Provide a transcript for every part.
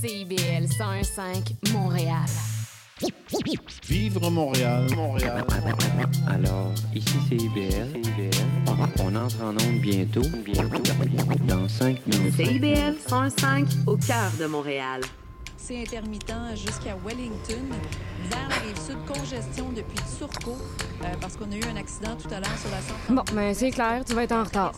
CIBL 101.5 Montréal. Vivre Montréal, Montréal. Alors, ici c'est IBL. On entre en onde bientôt, bientôt, dans 5 minutes. CIBL 105 au cœur de Montréal. C'est intermittent jusqu'à Wellington. Vers la rive sud, congestion depuis Turcot, euh, parce qu'on a eu un accident tout à l'heure sur la 132. Bon, ben c'est clair, tu vas être en retard.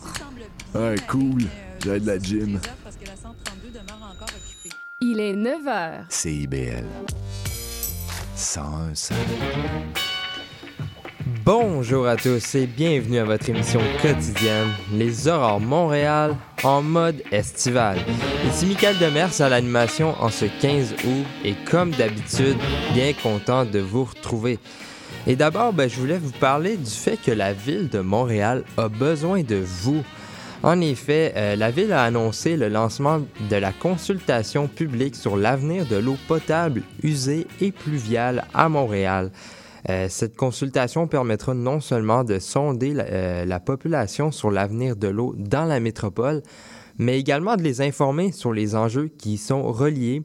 Ouais, cool. J'ai de la gym. Parce que la 132 demeure encore occupée. Il est 9 h. CIBL. 101.5. Bonjour à tous et bienvenue à votre émission quotidienne Les Aurores Montréal en mode estival. Ici Michael Demers à l'animation en ce 15 août et comme d'habitude, bien content de vous retrouver. Et d'abord, ben, je voulais vous parler du fait que la ville de Montréal a besoin de vous. En effet, euh, la ville a annoncé le lancement de la consultation publique sur l'avenir de l'eau potable, usée et pluviale à Montréal. Euh, cette consultation permettra non seulement de sonder la, euh, la population sur l'avenir de l'eau dans la métropole, mais également de les informer sur les enjeux qui sont reliés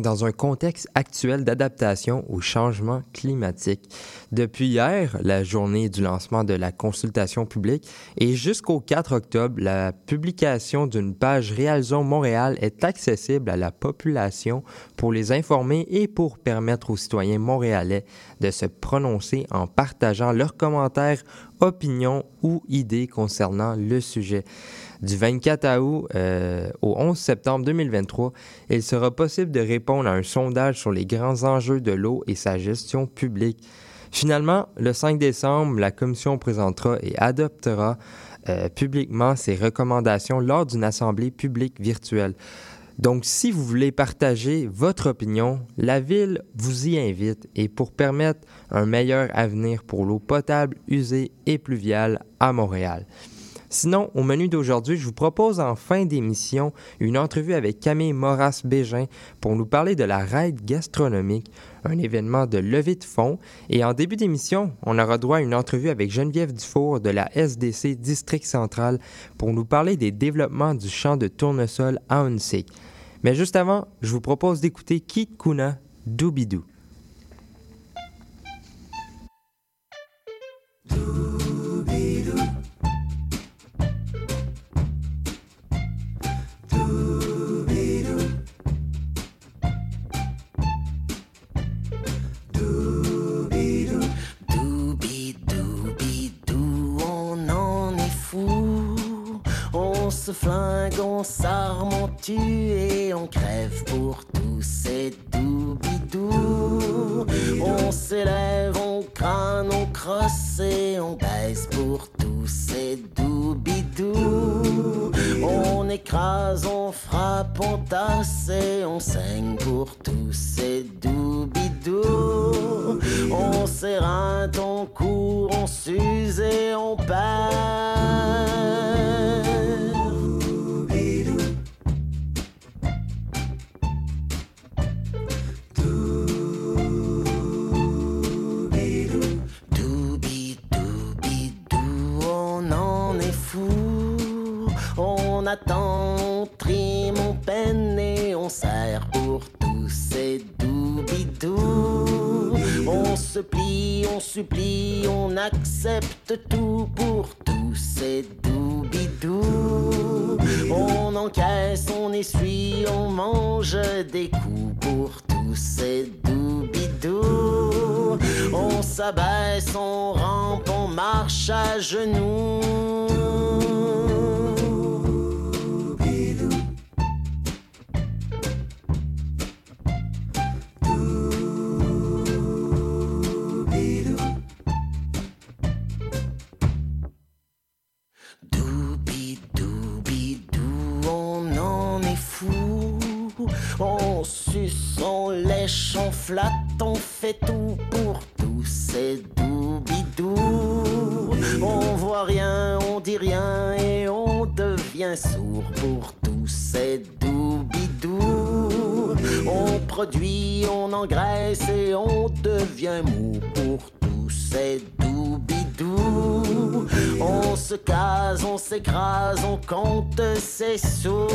dans un contexte actuel d'adaptation au changement climatique. Depuis hier, la journée du lancement de la consultation publique, et jusqu'au 4 octobre, la publication d'une page Réalisons Montréal est accessible à la population pour les informer et pour permettre aux citoyens montréalais de se prononcer en partageant leurs commentaires, opinions ou idées concernant le sujet. Du 24 août euh, au 11 septembre 2023, il sera possible de répondre à un sondage sur les grands enjeux de l'eau et sa gestion publique. Finalement, le 5 décembre, la Commission présentera et adoptera euh, publiquement ses recommandations lors d'une assemblée publique virtuelle. Donc, si vous voulez partager votre opinion, la Ville vous y invite et pour permettre un meilleur avenir pour l'eau potable, usée et pluviale à Montréal. Sinon, au menu d'aujourd'hui, je vous propose en fin d'émission une entrevue avec Camille Moras-Bégin pour nous parler de la raid gastronomique, un événement de levée de fonds. Et en début d'émission, on aura droit à une entrevue avec Geneviève Dufour de la SDC District Central pour nous parler des développements du champ de tournesol à Hunsik. Mais juste avant, je vous propose d'écouter Kit Kuna. Doubidou, flingue, on s'arme, on tue et on crève pour tous ces doubidou. On s'élève, on crâne, on crosse et on baisse pour tous ces doubidou. On écrase, on frappe, on tasse et on saigne attend, on trime, on peine et on sert pour tous ces doubidou. On se plie, on supplie, on accepte tout pour tous ces doubidou. On encaisse, on essuie, on mange des coups pour tous ces doubidou. On s'abaisse, on rampe, on marche à genoux. On suce, on lèche, on flatte, on fait tout pour tous ces doubidou. On voit rien, on dit rien et on devient sourd pour tous ces doubidou. On produit, on engraisse et on devient mou pour tous ces doubidou. On se case, on s'écrase, on compte ses sous.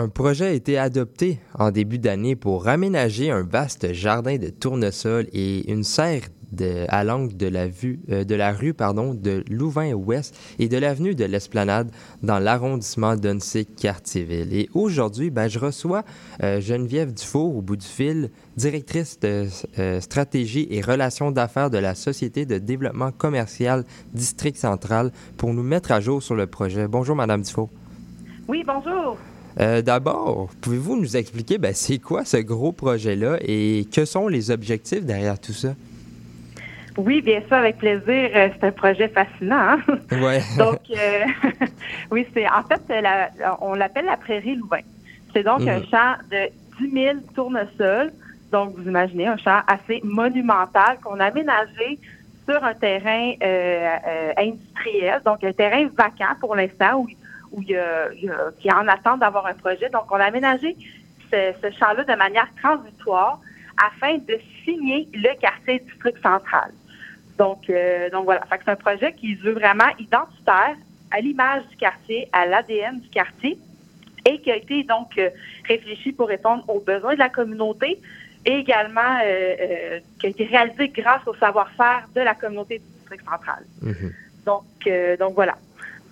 Un projet a été adopté en début d'année pour aménager un vaste jardin de tournesol et une serre à l'angle de la, vue, euh, de la rue pardon, de Louvain-Ouest et de l'avenue de l'Esplanade dans l'arrondissement d'Onsic-Cartierville. Et aujourd'hui, ben, je reçois euh, Geneviève Dufour au bout du fil, directrice de euh, stratégie et relations d'affaires de la Société de développement commercial District Central pour nous mettre à jour sur le projet. Bonjour, Madame Dufour. Oui, bonjour. Euh, D'abord, pouvez-vous nous expliquer ben, c'est quoi ce gros projet-là et que sont les objectifs derrière tout ça? Oui, bien sûr, avec plaisir. Euh, C'est un projet fascinant. hein? Ouais. Donc, euh, oui, c'est en fait, la- on l'appelle la prairie Louvain. C'est donc un Mhm. champ de 10 000 tournesols. Donc, vous imaginez un champ assez monumental qu'on a aménagé sur un terrain euh, euh, industriel, donc un terrain vacant pour l'instant où, où il y a, il y a- qui est en attente d'avoir un projet. Donc, on a aménagé ce, ce champ-là de manière transitoire afin de signer le quartier district central. Donc, euh, donc voilà. C'est un projet qui veut vraiment identitaire à l'image du quartier, à l'ADN du quartier, et qui a été donc euh, réfléchi pour répondre aux besoins de la communauté et également euh, qui a été réalisé grâce au savoir-faire de la communauté du district central. Mhm. Donc, donc voilà.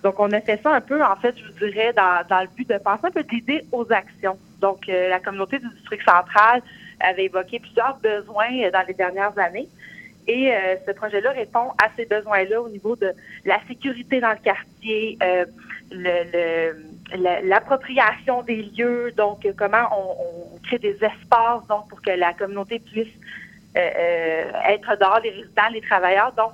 Donc, on a fait ça un peu, en fait, je vous dirais, dans, dans le but de passer un peu d'idées aux actions. Donc, euh, la communauté du district central avait évoqué plusieurs besoins euh, dans les dernières années. Et euh, ce projet-là répond à ces besoins-là au niveau de la sécurité dans le quartier, euh, le- le- l'appropriation des lieux, donc euh, comment on, on crée des espaces donc pour que la communauté puisse euh, euh, être dehors, les résidents, les travailleurs. Donc,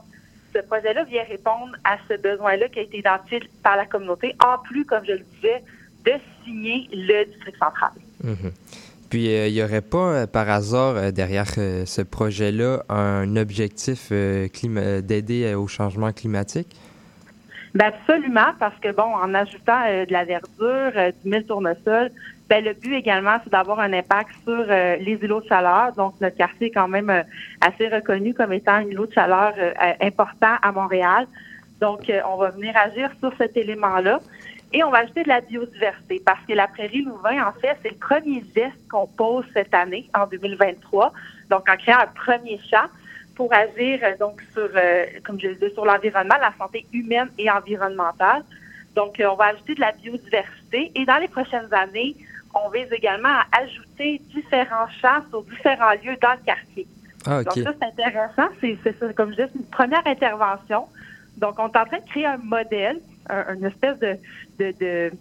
ce projet-là vient répondre à ce besoin-là qui a été identifié par la communauté, en plus, comme je le disais, de signer le district central. Mhm. Puis, il n'y aurait pas, euh, par hasard, euh, derrière euh, ce projet-là, un objectif euh, d'aider euh, au changement climatique? Ben absolument, parce que bon, en ajoutant euh, de la verdure, euh, du mille tournesol, ben le but également, c'est d'avoir un impact sur euh, les îlots de chaleur. Donc, notre quartier est quand même euh, assez reconnu comme étant un îlot de chaleur euh, important à Montréal. Donc, on va venir agir sur cet élément-là. Et on va ajouter de la biodiversité parce que la prairie Louvain, en fait, c'est le premier geste qu'on pose cette année, en 2023. Donc, en créant un premier champ pour agir donc sur, comme je le disais, sur l'environnement, la santé humaine et environnementale. Donc, on va ajouter de la biodiversité et dans les prochaines années, on vise également à ajouter différents champs sur différents lieux dans le quartier. Ah. Donc ça, c'est intéressant. C'est, comme je une première intervention. Donc, on est en train de créer un modèle, un- une espèce de, de,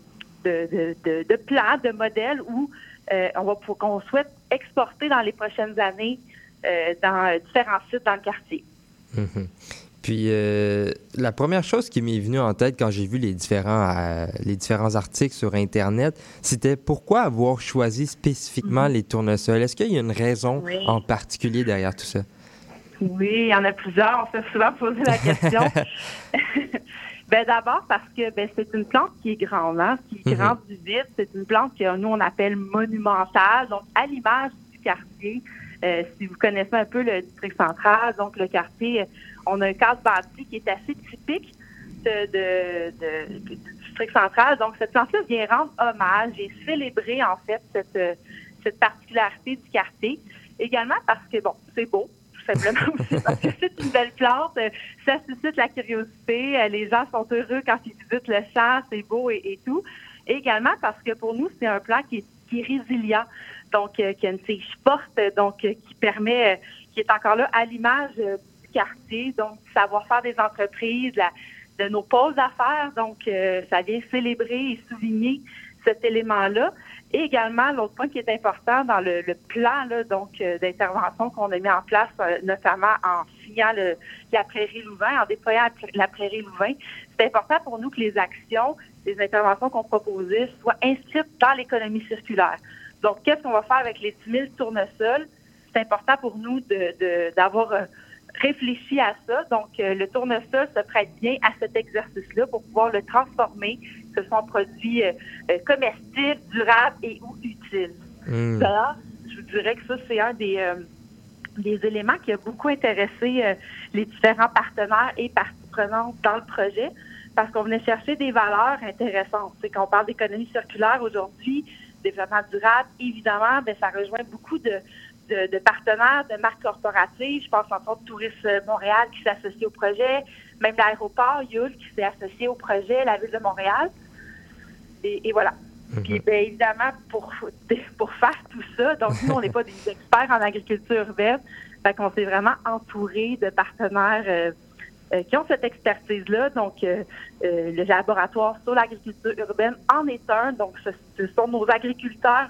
de, plan, de modèle où euh, on va pour qu'on souhaite exporter dans les prochaines années euh, dans euh, différents sites dans le quartier. Mhm. Puis, euh, la première chose qui m'est venue en tête quand j'ai vu les différents, euh, les différents articles sur Internet, c'était pourquoi avoir choisi spécifiquement les tournesols? Est-ce qu'il y a une raison Oui. en particulier derrière tout ça? Oui, il y en a plusieurs. On se fait souvent poser la question. ben d'abord parce que ben, c'est une plante qui est grande, hein, qui est Mhm. du vide. C'est une plante que nous on appelle monumentale, donc à l'image du quartier. Euh, si vous connaissez un peu le district central, donc le quartier, euh, on a un cadre bâti qui est assez typique de, de- de- du district central. Donc cette plante-là vient rendre hommage et célébrer en fait cette, cette particularité du quartier. Également parce que bon, c'est beau, tout simplement aussi parce que c'est une belle plante, ça suscite la curiosité, les gens sont heureux quand ils visitent le champ, c'est beau et, et tout. Et également parce que pour nous, c'est un plan qui est, qui est résilient, donc euh, qui a une tige forte, donc euh, qui permet, euh, qui est encore là à l'image quartier, donc savoir-faire des entreprises, de nos pauses à faire. Donc, euh, ça vient célébrer et souligner cet élément-là. Et également, l'autre point qui est important dans le, plan donc euh, d'intervention qu'on a mis en place, euh, notamment en signant la prairie Louvain, en déployant la prairie Louvain, c'est important pour nous que les actions, les interventions qu'on proposait soient inscrites dans l'économie circulaire. Donc, qu'est-ce qu'on va faire avec les 10 000 tournesols? C'est important pour nous d'avoir de, réfléchi à ça. Donc, euh, le tournesol se prête bien à cet exercice-là pour pouvoir le transformer, que ce soit un produit euh, euh, comestible, durable et ou utile. Mmh. je vous dirais que ça, c'est un des, des éléments qui a beaucoup intéressé les différents partenaires et parties prenantes dans le projet parce qu'on venait chercher des valeurs intéressantes. C'est qu'on parle d'économie circulaire aujourd'hui, développement durable, évidemment, ben, ça rejoint beaucoup de, de, partenaires, de marques corporatives. Je pense entre autres Tourisme Montréal qui s'associe au projet, même l'aéroport Yule qui s'est associé au projet, la ville de Montréal. Et, voilà. Mhm. Puis bien évidemment, pour, pour faire tout ça, donc nous, on n'est pas des experts en agriculture urbaine, fait qu'on s'est vraiment entouré de partenaires euh, euh, qui ont cette expertise-là. Donc, euh, le laboratoire sur l'agriculture urbaine en est un. Donc, ce sont nos agriculteurs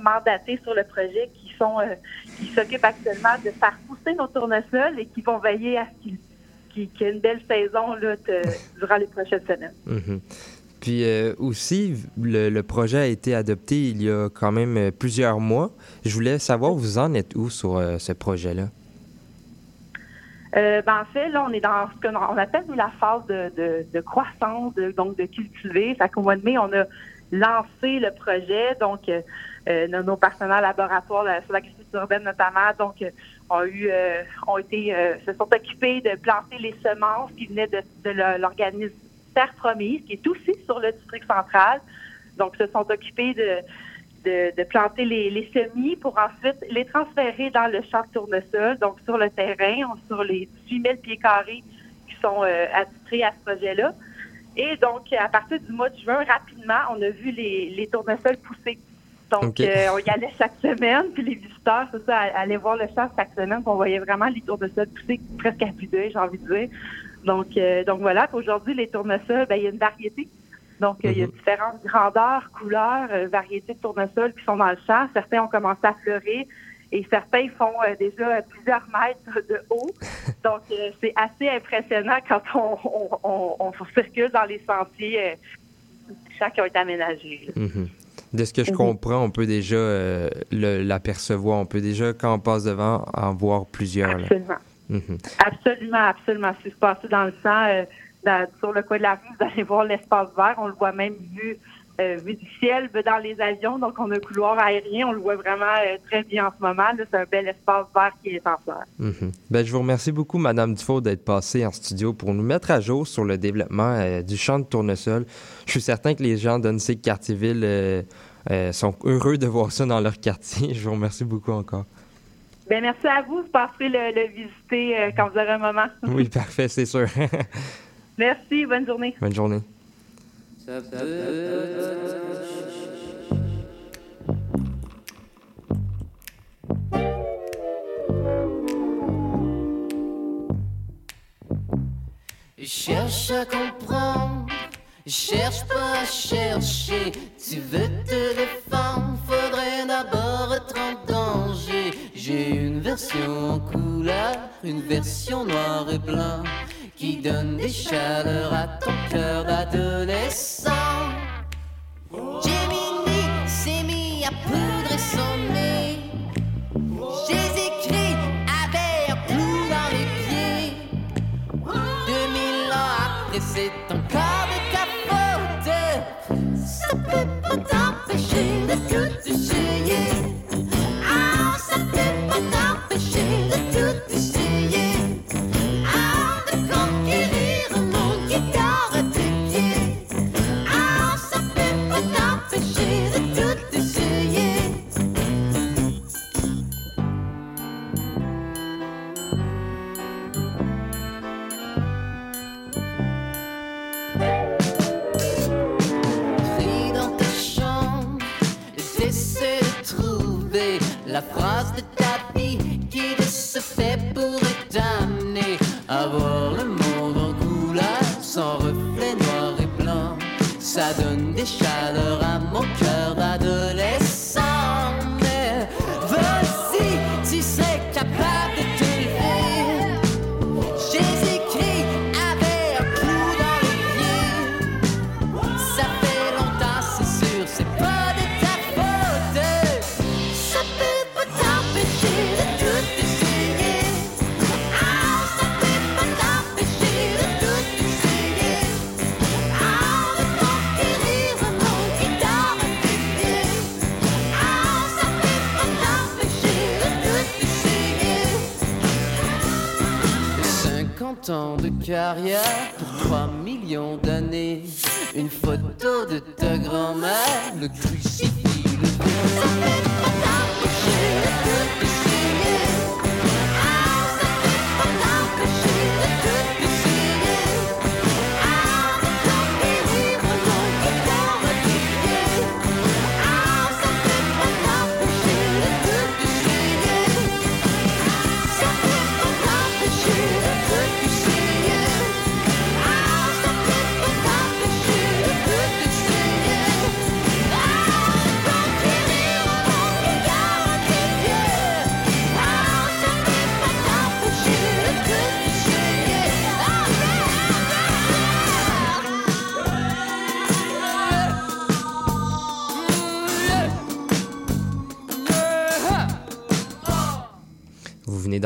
mandatés sur le projet qui sont euh, qui s'occupent actuellement de faire pousser nos tournesols et qui vont veiller à ce qu'il y ait une belle saison là, durant les prochaines semaines. Mhm. Puis euh, aussi, le, projet a été adopté il y a quand même plusieurs mois. Je voulais savoir, vous en êtes où sur ce projet-là? ben, en fait, là, on est dans ce qu'on appelle la phase de, de, croissance, donc de cultiver. Fait qu'au mois de mai, on a lancé le projet. Donc, euh, euh, nos, partenaires laboratoires sur l'agriculture urbaine notamment, donc, euh, ont eu, ont été, se sont occupés de planter les semences qui venaient de, l'organisme Terre Promise, qui est aussi sur le district central. Donc, se sont occupés de, de, planter les, semis pour ensuite les transférer dans le champ de tournesol, donc sur le terrain, sur les 18 000 pieds carrés qui sont attitrés à ce projet-là. Et donc, à partir du mois de juin, rapidement, on a vu les, les tournesols pousser. Donc, euh, on y allait chaque semaine, puis les visiteurs, c'est ça, allaient voir le champ chaque semaine, puis on voyait vraiment les tournesols pousser presque à plus d'œil, j'ai envie de dire. Donc, euh, donc voilà, aujourd'hui, les tournesols, ben, il y a une variété. Donc, il y a mhm. différentes grandeurs, couleurs, euh, variétés de tournesols qui sont dans le champ. Certains ont commencé à fleurir et certains font euh, déjà plusieurs mètres de haut. Donc, euh, c'est assez impressionnant quand on, circule dans les sentiers euh, chaque qui ont été aménagés. Mhm. De ce que je mhm. comprends, on peut déjà l'apercevoir. On peut déjà, quand on passe devant, en voir plusieurs. Absolument. Mhm. Absolument, absolument. Si vous passez dans le champ, sur le coin de la rue, vous allez voir l'espace vert. On le voit même vu euh, vu du ciel dans les avions. Donc, on a un couloir aérien. On le voit vraiment euh, très bien en ce moment. C'est un bel espace vert qui est en fleurs. Mhm. ben, je vous remercie beaucoup, Madame Dufault, d'être passée en studio pour nous mettre à jour sur le développement euh, du champ de tournesol. Je suis certain que les gens d'Annecy Cartierville sont heureux de voir ça dans leur quartier. Je vous remercie beaucoup encore. Ben, merci à vous. Vous passerez le, visiter quand vous aurez un moment. oui, parfait, c'est sûr. merci. Bonne journée. Bonne journée. Cherche à comprendre, cherche pas à chercher. Tu veux te défendre, faudrait d'abord être en danger. J'ai une version couleur, une version noir et blanc qui donne des chaleurs à ton cœur d'adolescent. Ans de carrière pour 3 millions d'années. Une photo de ta grand-mère, le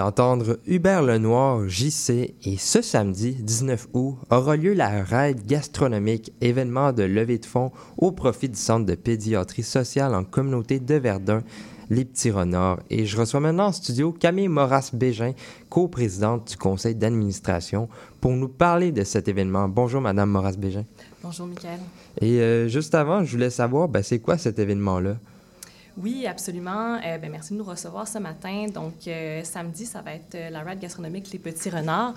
d'entendre Hubert Lenoir, JC, et ce samedi 19 août aura lieu la raid gastronomique, événement de levée de fonds au profit du Centre de pédiatrie sociale en communauté de Verdun, les Petits Renards. Et je reçois maintenant en studio Camille Moras-Bégin, coprésidente du conseil d'administration, pour nous parler de cet événement. Bonjour, Madame Moras-Bégin. Bonjour, Michael. Et euh, juste avant, je voulais savoir, ben, c'est quoi cet événement-là? Oui, absolument. Euh, ben, merci de nous recevoir ce matin. Donc, euh, samedi, ça va être euh, la ride gastronomique Les Petits Renards.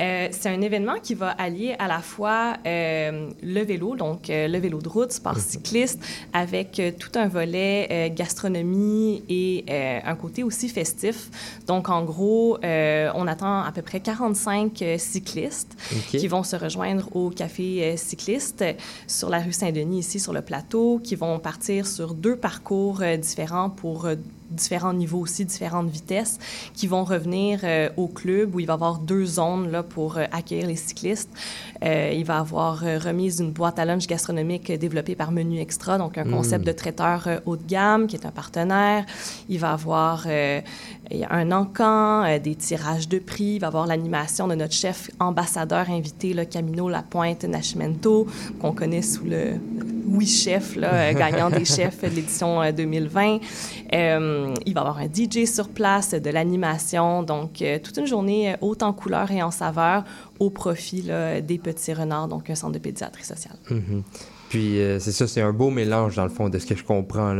Euh, c'est un événement qui va allier à la fois le vélo, donc le vélo de route, sport cycliste, avec tout un volet gastronomie et un côté aussi festif. Donc, en gros, on attend à peu près 45 euh, cyclistes qui vont se rejoindre au café cycliste sur la rue Saint-Denis, ici sur le plateau, qui vont partir sur deux parcours différents pour euh, différents niveaux aussi, différentes vitesses, qui vont revenir euh, au club où il va y avoir deux zones là, pour euh, accueillir les cyclistes. Euh, il va y avoir remise d'une boîte à lunch gastronomique développée par Menu Extra, donc un Mm. concept de traiteur haut de gamme qui est un partenaire. Il va y avoir un encan, des tirages de prix. Il va y avoir l'animation de notre chef ambassadeur invité, là, Camino Lapointe Nascimento, qu'on connaît sous le Oui Chef, là, euh, gagnant des chefs de l'édition euh, 2020. Euh, il va y avoir un DJ sur place, de l'animation, donc euh, toute une journée euh, haute en couleurs et en saveurs au profit des petits renards, donc un centre de pédiatrie sociale. Mhm. Puis euh, c'est ça, c'est un beau mélange dans le fond de ce que je comprends.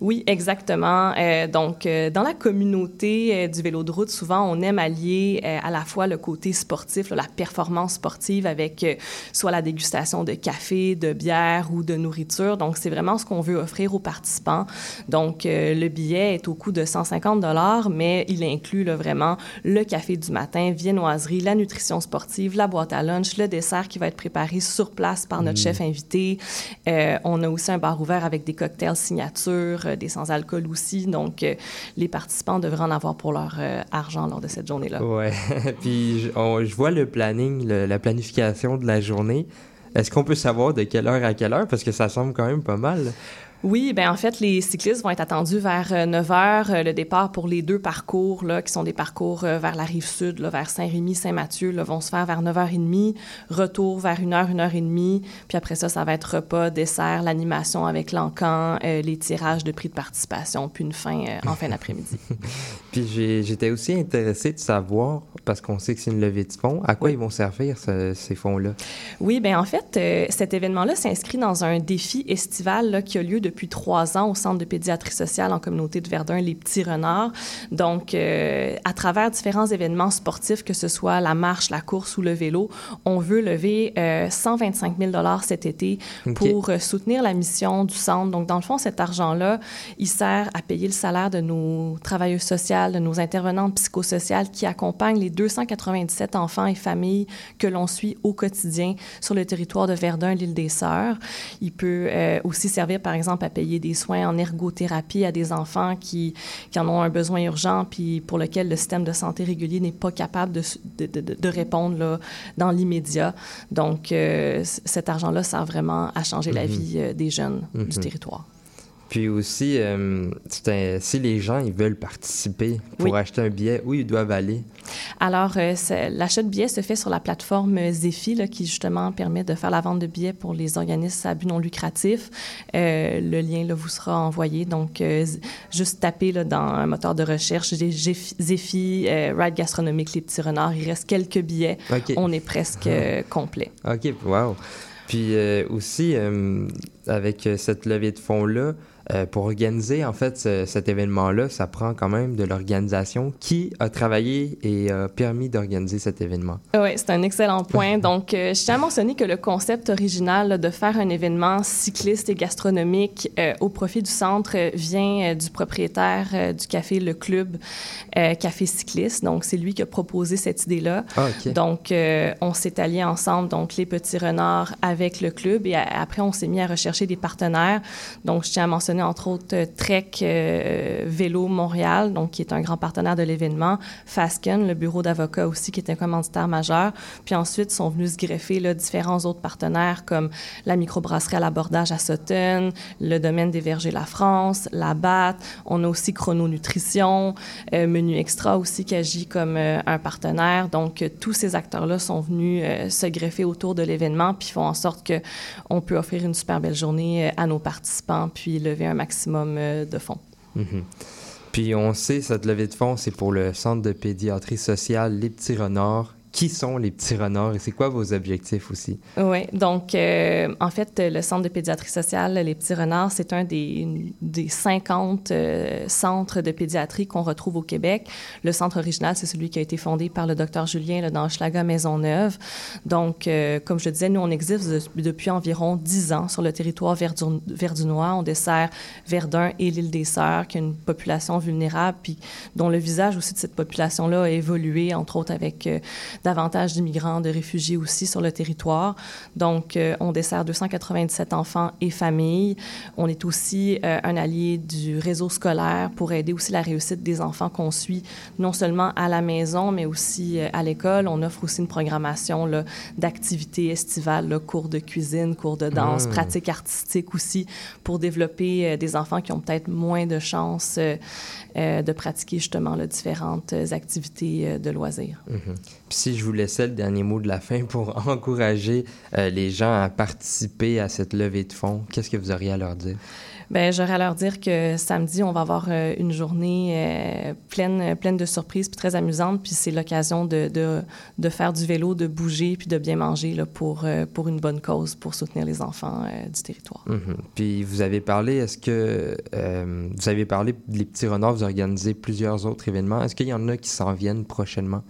Oui, exactement. Euh, donc, euh, dans la communauté euh, du vélo de route, souvent, on aime allier à la fois le côté sportif, là, la performance sportive avec soit la dégustation de café, de bière ou de nourriture. Donc, c'est vraiment ce qu'on veut offrir aux participants. Donc, le billet est au coût de 150 dollars, mais il inclut là, vraiment le café du matin, viennoiserie, la nutrition sportive, la boîte à lunch, le dessert qui va être préparé sur place par notre Mm. chef invité. On a aussi un bar ouvert avec des cocktails signature, euh, des sans-alcool aussi. Donc, euh, les participants devraient en avoir pour leur euh, argent lors de cette journée-là. Ouais. Puis je, vois le planning, la planification de la journée. Est-ce qu'on peut savoir de quelle heure à quelle heure? Parce que ça semble quand même pas mal. Oui, ben en fait, les cyclistes vont être attendus vers 9 heures. euh, le départ pour les deux parcours, là, qui sont des parcours euh, vers la rive sud, là, vers Saint-Rémy, Saint-Mathieu, là, vont se faire vers 9h30. Retour vers 1h, 1h30. Puis après ça, ça va être repas, dessert, l'animation avec l'encan, euh, les tirages de prix de participation, puis une fin euh, en fin d'après-midi. Puis j'étais aussi intéressé de savoir, parce qu'on sait que c'est une levée de fonds, à quoi ils vont servir ce- ces fonds-là? Oui, bien en fait, euh, cet événement-là s'inscrit dans un défi estival là, qui a lieu depuis trois ans au Centre de pédiatrie sociale en communauté de Verdun, les Petits Renards. Donc, euh, à travers différents événements sportifs, que ce soit la marche, la course ou le vélo, on veut lever euh, 125 000 cet été pour euh, soutenir la mission du centre. Donc, dans le fond, cet argent-là, il sert à payer le salaire de nos travailleuses sociales psychosociales, nos intervenantes psychosociales qui accompagnent les 297 enfants et familles que l'on suit au quotidien sur le territoire de Verdun, l'île des Sœurs. Il peut euh, aussi servir, par exemple, à payer des soins en ergothérapie à des enfants qui, qui en ont un besoin urgent, puis pour lequel le système de santé régulier n'est pas capable de, de, de, de répondre là, dans l'immédiat. Donc, euh, cet argent-là sert vraiment à changer la Mhm. vie euh, des jeunes du Mhm. territoire. Puis aussi, euh, un- si les gens ils veulent participer pour Oui. acheter un billet, où ils doivent aller? Alors, euh, l'achat de billets se fait sur la plateforme Zephy, là, qui justement permet de faire la vente de billets pour les organismes à but non lucratif. Euh, le lien là, vous sera envoyé. Donc, juste taper là, dans un moteur de recherche Zephy, Ride gastronomique, les petits renards. Il reste quelques billets. On est presque complet. OK, wow. Puis aussi, avec cette levée de fonds-là, euh, pour organiser en fait ce- cet événement-là, ça prend quand même de l'organisation. Qui a travaillé et a permis d'organiser cet événement? Oui, c'est un excellent point. Donc, euh, je tiens à mentionner que le concept original là, de faire un événement cycliste et gastronomique euh, au profit du centre vient du propriétaire du café Le Club, Café Cycliste. Donc, c'est lui qui a proposé cette idée-là. Ah. Donc, on s'est alliés ensemble, donc les petits renards avec le club, et a- après, on s'est mis à rechercher des partenaires. Donc, je tiens à mentionner entre autres euh, Trek euh, Vélo Montréal, donc qui est un grand partenaire de l'événement, Fasken, le bureau d'avocats aussi, qui est un commanditaire majeur. Puis ensuite, sont venus se greffer différents autres partenaires comme la microbrasserie à l'abordage à Sutton, le domaine des vergers La France, la BAT. On a aussi Chrononutrition, euh, Menu Extra aussi qui agit comme euh, un partenaire. Donc, tous ces acteurs-là sont venus se greffer autour de l'événement puis font en sorte que on peut offrir une super belle journée à nos participants puis lever un maximum euh, de fonds. Mhm. Puis on sait, cette levée de fonds, c'est pour le Centre de pédiatrie sociale Les Petits Renards. Qui sont les Petits Renards et c'est quoi vos objectifs aussi? Oui, donc euh, en fait, le Centre de pédiatrie sociale Les Petits Renards, c'est un des, des 50 euh, centres de pédiatrie qu'on retrouve au Québec. Le centre original, c'est celui qui a été fondé par le docteur Julien dans Hochelaga Maisonneuve. Donc, euh, comme je disais, nous, on existe de- depuis environ 10 ans sur le territoire verdu- verdunois. On dessert Verdun et l'île des Sœurs, qui a une population vulnérable, puis dont le visage aussi de cette population-là a évolué, entre autres avec davantage d'immigrants, de réfugiés aussi sur le territoire. Donc, euh, on dessert 297 enfants et familles. On est aussi euh, un allié du réseau scolaire pour aider aussi la réussite des enfants qu'on suit, non seulement à la maison, mais aussi euh, à l'école. On offre aussi une programmation d'activités estivales, là, cours de cuisine, cours de danse, Mm. pratiques artistiques aussi, pour développer des enfants qui ont peut-être moins de chances de pratiquer justement là, différentes activités de loisirs. Puis si je vous laissais le dernier mot de la fin pour encourager euh, les gens à participer à cette levée de fonds, qu'est-ce que vous auriez à leur dire? Ben, j'aurais à leur dire que samedi, on va avoir euh, une journée euh, pleine, pleine de surprises puis très amusante. Puis c'est l'occasion de, de, de faire du vélo, de bouger puis de bien manger là, pour, euh, pour une bonne cause, pour soutenir les enfants euh, du territoire. Mhm. Puis vous avez parlé, est-ce que euh, vous avez parlé les petits renards, vous organisez plusieurs autres événements. Est-ce qu'il y en a qui s'en viennent prochainement?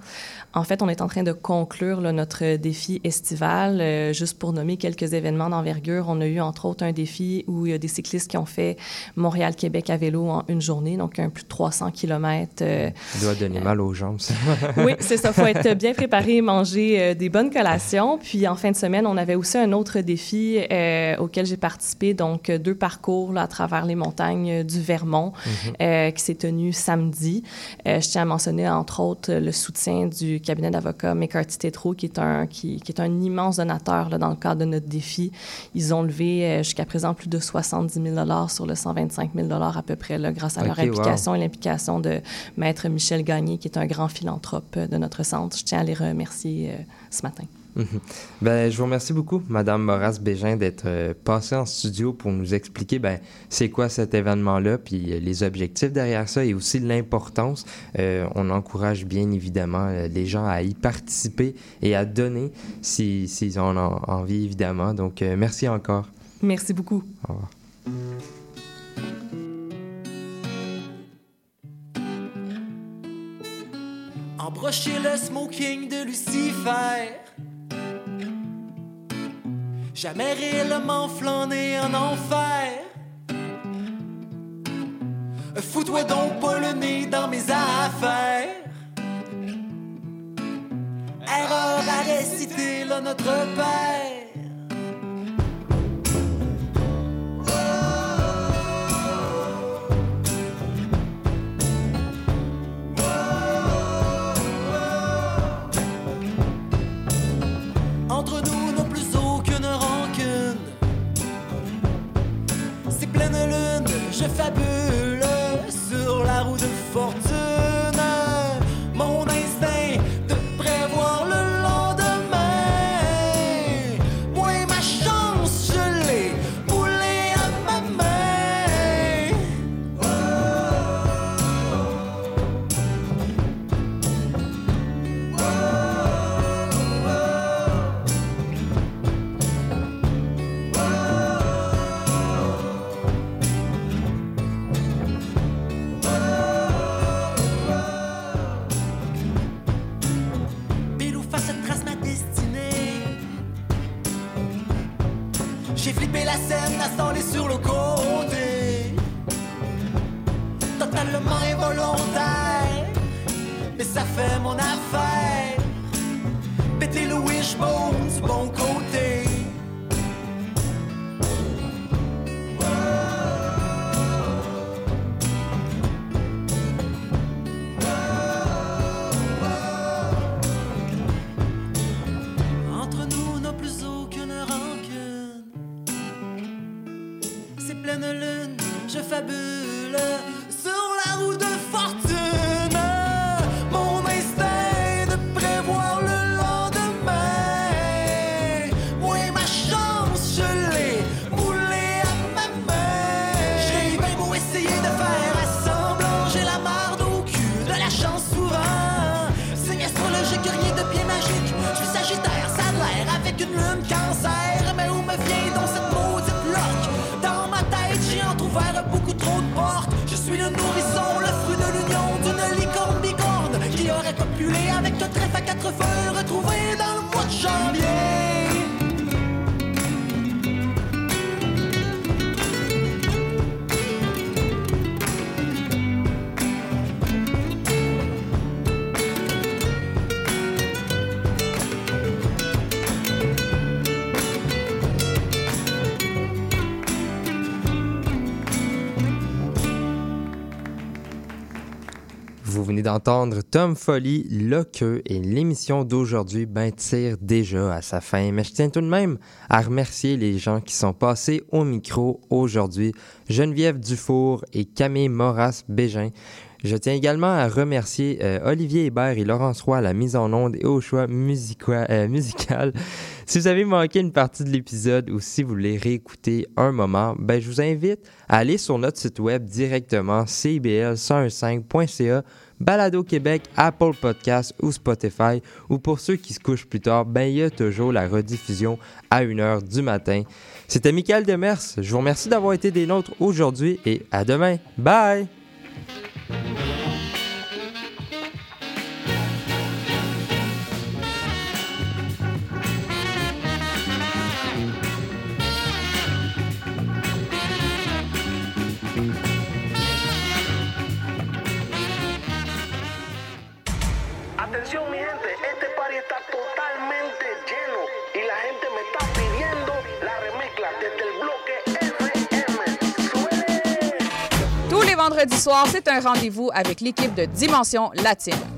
En fait, on est en train de conclure là, notre défi estival. Euh, juste pour nommer quelques événements d'envergure, on a eu entre autres un défi où il y a des cyclistes qui ont fait Montréal-Québec à vélo en une journée, donc un plus de 300 km. euh, Ça doit donner mal aux jambes, ça. oui, c'est ça. Il faut être bien préparé, manger euh, des bonnes collations. Puis en fin de semaine, on avait aussi un autre défi euh, auquel j'ai participé, donc euh, deux parcours là, à travers les montagnes euh, du Vermont Mhm. euh, qui s'est tenu samedi. Euh, je tiens à mentionner entre autres le soutien du cabinet d'avocats McCarthy Tétrault, qui est un qui, qui est un immense donateur là, dans le cadre de notre défi. Ils ont levé euh, jusqu'à présent plus de 70 000 dollars sur le 125 000 dollars à peu près, là, grâce à leur wow. implication et l'implication de Maître Michel Gagné, qui est un grand philanthrope euh, de notre centre. Je tiens à les remercier euh, ce matin. Mhm. Ben, je vous remercie beaucoup, Madame Moras Bégin, d'être euh, passée en studio pour nous expliquer ben, c'est quoi cet événement-là, puis euh, les objectifs derrière ça et aussi l'importance. Euh, on encourage bien évidemment les gens à y participer et à donner si- s'ils en ont envie, évidemment. Donc, merci encore. Merci beaucoup. Au revoir. Embrocher le smoking de Lucifer. Jamais réellement flâner en enfer. Fous-toi donc pas le nez dans mes affaires. Erreur à réciter, là, notre père. fabuleux. Trèfle à quatre feux retrouvé dans le mois de janvier. Vous venez d'entendre Tom Folly, Loqueux et l'émission d'aujourd'hui ben, tire déjà à sa fin. Mais je tiens tout de même à remercier les gens qui sont passés au micro aujourd'hui. Geneviève Dufour et Camille Moras-Bégin. Je tiens également à remercier euh, Olivier Hébert et Laurence Roy à la mise en onde et au choix euh, musical. Si vous avez manqué une partie de l'épisode ou si vous voulez réécouter un moment, ben, je vous invite à aller sur notre site web directement cibl115.ca, Balado Québec, Apple Podcasts ou Spotify. Ou pour ceux qui se couchent plus tard, ben, il y a toujours la rediffusion à 1h du matin. C'était Michael Demers. Je vous remercie d'avoir été des nôtres aujourd'hui et à demain. Bye! Tous les vendredis soirs, c'est un rendez-vous avec l'équipe de Dimension Latine.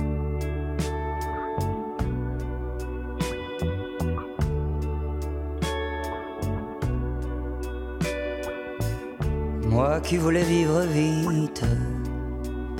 Moi qui voulais vivre vite